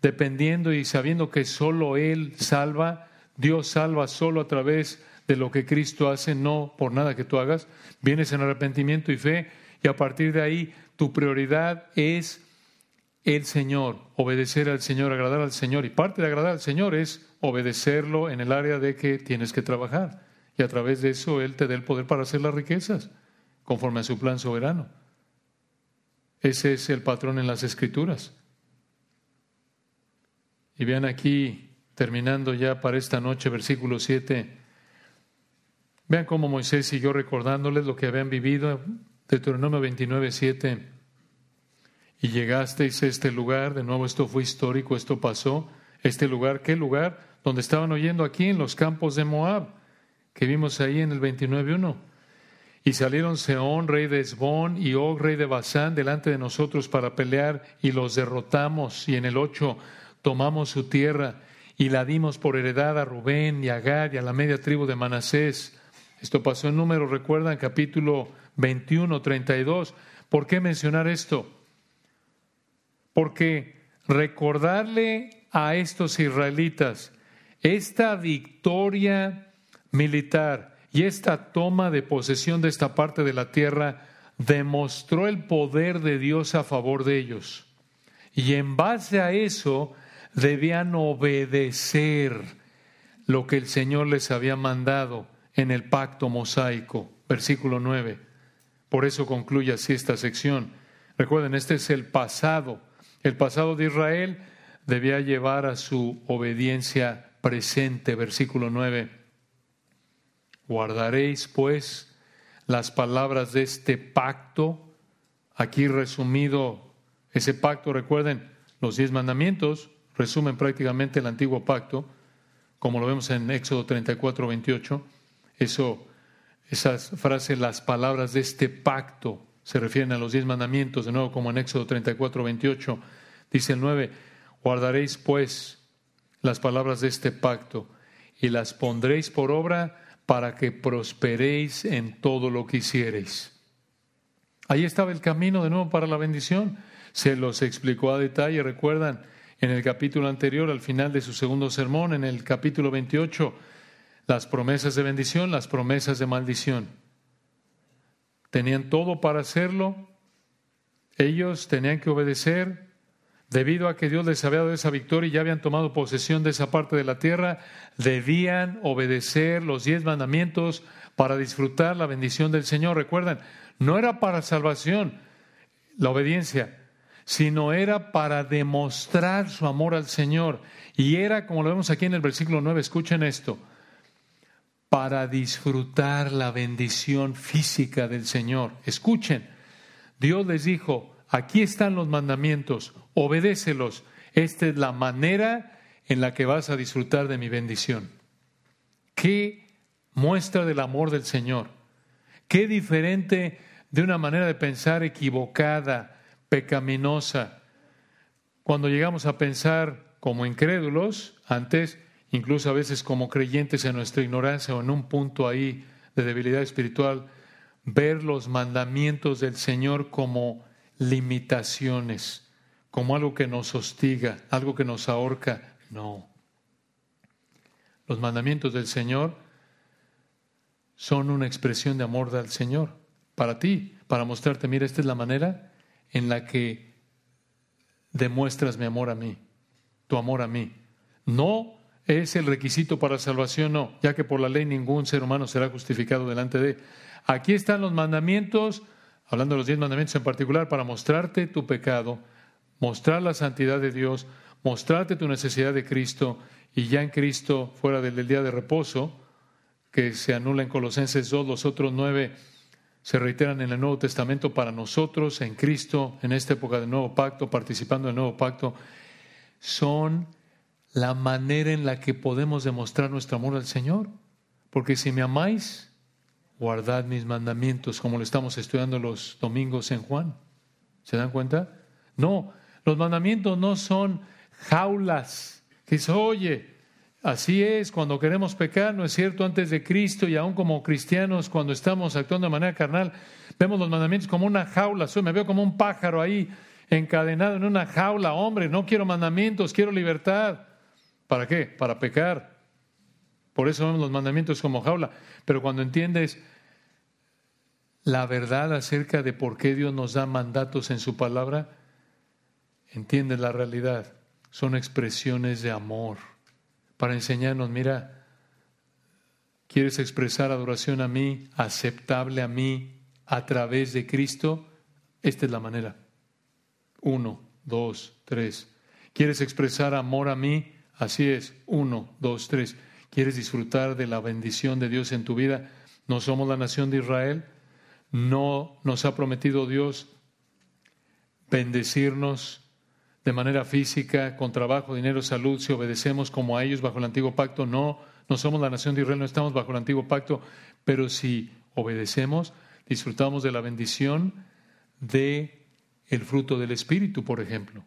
dependiendo y sabiendo que solo Él salva, Dios salva solo a través de lo que Cristo hace, no por nada que tú hagas. Vienes en arrepentimiento y fe y a partir de ahí tu prioridad es el Señor, obedecer al Señor, agradar al Señor. Y parte de agradar al Señor es obedecerlo en el área de que tienes que trabajar. Y a través de eso Él te da el poder para hacer las riquezas, conforme a su plan soberano. Ese es el patrón en las Escrituras. Y vean aquí, terminando ya para esta noche, versículo 7. Vean cómo Moisés siguió recordándoles lo que habían vivido. Deuteronomio 29, 7. Y llegasteis a este lugar, de nuevo esto fue histórico, esto pasó. Este lugar, ¿qué lugar? Donde estaban oyendo aquí en los campos de Moab, que vimos ahí en el 29.1. Y salieron Seón, rey de Esbón, y Og, rey de Basán, delante de nosotros para pelear, y los derrotamos. Y en el 8 tomamos su tierra y la dimos por heredad a Rubén y a Gad y a la media tribu de Manasés esto pasó en número, recuerdan, capítulo 21, 32. ¿Por qué mencionar esto? Porque recordarle a estos israelitas esta victoria militar y esta toma de posesión de esta parte de la tierra demostró el poder de Dios a favor de ellos. Y en base a eso debían obedecer lo que el Señor les había mandado en el pacto mosaico, versículo 9. Por eso concluye así esta sección. Recuerden, este es el pasado. El pasado de Israel debía llevar a su obediencia presente, versículo 9. Guardaréis, pues, las palabras de este pacto. Aquí resumido, ese pacto, recuerden, los diez mandamientos resumen prácticamente el antiguo pacto, como lo vemos en Éxodo 34, 28 eso, esas frases, las palabras de este pacto, se refieren a los diez mandamientos, de nuevo como en Éxodo 34, 28, dice el 9, guardaréis pues las palabras de este pacto y las pondréis por obra para que prosperéis en todo lo que hiciereis. Ahí estaba el camino de nuevo para la bendición. Se los explicó a detalle, recuerdan, en el capítulo anterior, al final de su segundo sermón, en el capítulo 28, las promesas de bendición, las promesas de maldición. Tenían todo para hacerlo. Ellos tenían que obedecer. Debido a que Dios les había dado esa victoria y ya habían tomado posesión de esa parte de la tierra, debían obedecer los diez mandamientos para disfrutar la bendición del Señor. Recuerdan, no era para salvación la obediencia, sino era para demostrar su amor al Señor. Y era, como lo vemos aquí en el versículo 9, escuchen esto, para disfrutar la bendición física del Señor. Escuchen, Dios les dijo, aquí están los mandamientos, obedécelos. Esta es la manera en la que vas a disfrutar de mi bendición. Qué muestra del amor del Señor. Qué diferente de una manera de pensar equivocada, pecaminosa. Cuando llegamos a pensar como incrédulos, antes, incluso a veces como creyentes en nuestra ignorancia o en un punto ahí de debilidad espiritual, ver los mandamientos del Señor como limitaciones, como algo que nos hostiga, algo que nos ahorca. No. Los mandamientos del Señor son una expresión de amor del Señor para ti, para mostrarte, mira, esta es la manera en la que demuestras mi amor a mí, tu amor a mí. No es el requisito para salvación, no, ya que por la ley ningún ser humano será justificado delante de. Aquí están los mandamientos, hablando de los diez mandamientos en particular, para mostrarte tu pecado, mostrar la santidad de Dios, mostrarte tu necesidad de Cristo y ya en Cristo, fuera del, día de reposo, que se anula en Colosenses 2, los otros nueve se reiteran en el Nuevo Testamento para nosotros, en Cristo, en esta época del nuevo pacto, participando del nuevo pacto, son la manera en la que podemos demostrar nuestro amor al Señor. Porque si me amáis, guardad mis mandamientos, como lo estamos estudiando los domingos en Juan. ¿Se dan cuenta? No, los mandamientos no son jaulas que dice, oye, Así es, cuando queremos pecar, ¿no es cierto? Antes de Cristo y aún como cristianos, cuando estamos actuando de manera carnal, vemos los mandamientos como una jaula. me veo como un pájaro ahí encadenado en una jaula. Hombre, no quiero mandamientos, quiero libertad. ¿Para qué? Para pecar. Por eso vemos los mandamientos como jaula. Pero cuando entiendes la verdad acerca de por qué Dios nos da mandatos en su palabra, entiendes la realidad. Son expresiones de amor para enseñarnos, mira, ¿quieres expresar adoración a mí, aceptable a mí, a través de Cristo? Esta es la manera. Uno, dos, tres. ¿Quieres expresar amor a mí? Así es. Uno, dos, tres. ¿Quieres disfrutar de la bendición de Dios en tu vida? No somos la nación de Israel. No nos ha prometido Dios bendecirnos de manera física, con trabajo, dinero, salud, si obedecemos como a ellos bajo el antiguo pacto, no, no somos la nación de Israel, no estamos bajo el antiguo pacto, pero si obedecemos, disfrutamos de la bendición de el fruto del espíritu, por ejemplo.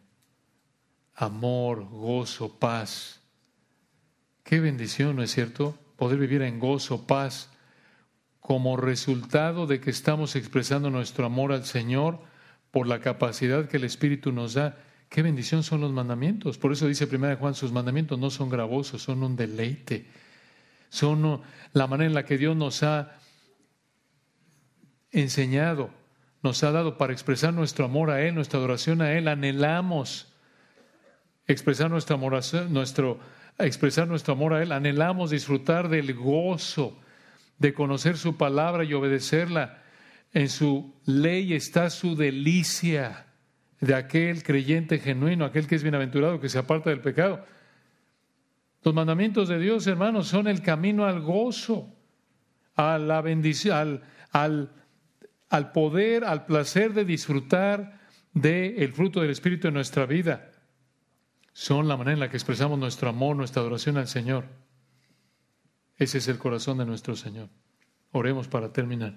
Amor, gozo, paz. Qué bendición, ¿no es cierto? Poder vivir en gozo, paz, como resultado de que estamos expresando nuestro amor al Señor por la capacidad que el Espíritu nos da Qué bendición son los mandamientos. Por eso dice 1 Juan, sus mandamientos no son gravosos, son un deleite. Son la manera en la que Dios nos ha enseñado, nos ha dado para expresar nuestro amor a Él, nuestra adoración a Él. Anhelamos expresar nuestro amor nuestro, expresar nuestro amor a Él. Anhelamos disfrutar del gozo de conocer su palabra y obedecerla. En su ley está su delicia de aquel creyente genuino, aquel que es bienaventurado, que se aparta del pecado. Los mandamientos de Dios, hermanos, son el camino al gozo, a la bendición, al, al, poder, al placer de disfrutar del fruto del Espíritu en nuestra vida. Son la manera en la que expresamos nuestro amor, nuestra adoración al Señor. Ese es el corazón de nuestro Señor. Oremos para terminar.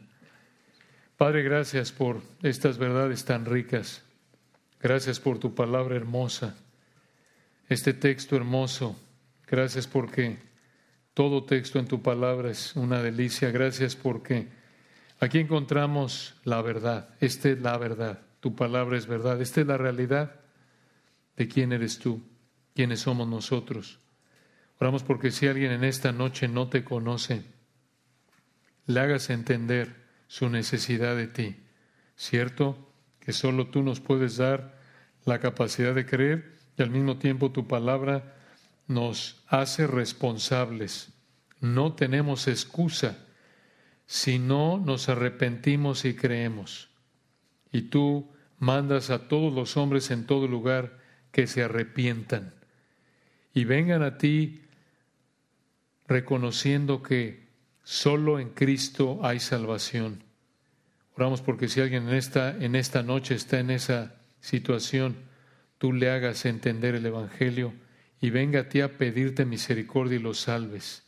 Padre, gracias por estas verdades tan ricas. Gracias por tu palabra hermosa, este texto hermoso. Gracias porque todo texto en tu palabra es una delicia. Gracias porque aquí encontramos la verdad. Esta es la verdad. Tu palabra es verdad. Esta es la realidad de quién eres tú, quiénes somos nosotros. Oramos porque si alguien en esta noche no te conoce, le hagas entender su necesidad de ti. ¿Cierto? que solo tú nos puedes dar la capacidad de creer y al mismo tiempo tu palabra nos hace responsables. No tenemos excusa si no nos arrepentimos y creemos. Y tú mandas a todos los hombres en todo lugar que se arrepientan y vengan a ti reconociendo que solo en Cristo hay salvación. Oramos porque si alguien en esta, en esta noche está en esa situación, tú le hagas entender el Evangelio y venga a ti a pedirte misericordia y lo salves.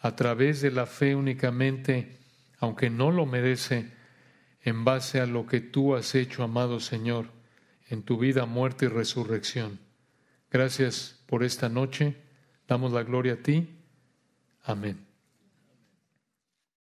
A través de la fe únicamente, aunque no lo merece, en base a lo que tú has hecho, amado Señor, en tu vida, muerte y resurrección. Gracias por esta noche. Damos la gloria a ti. Amén.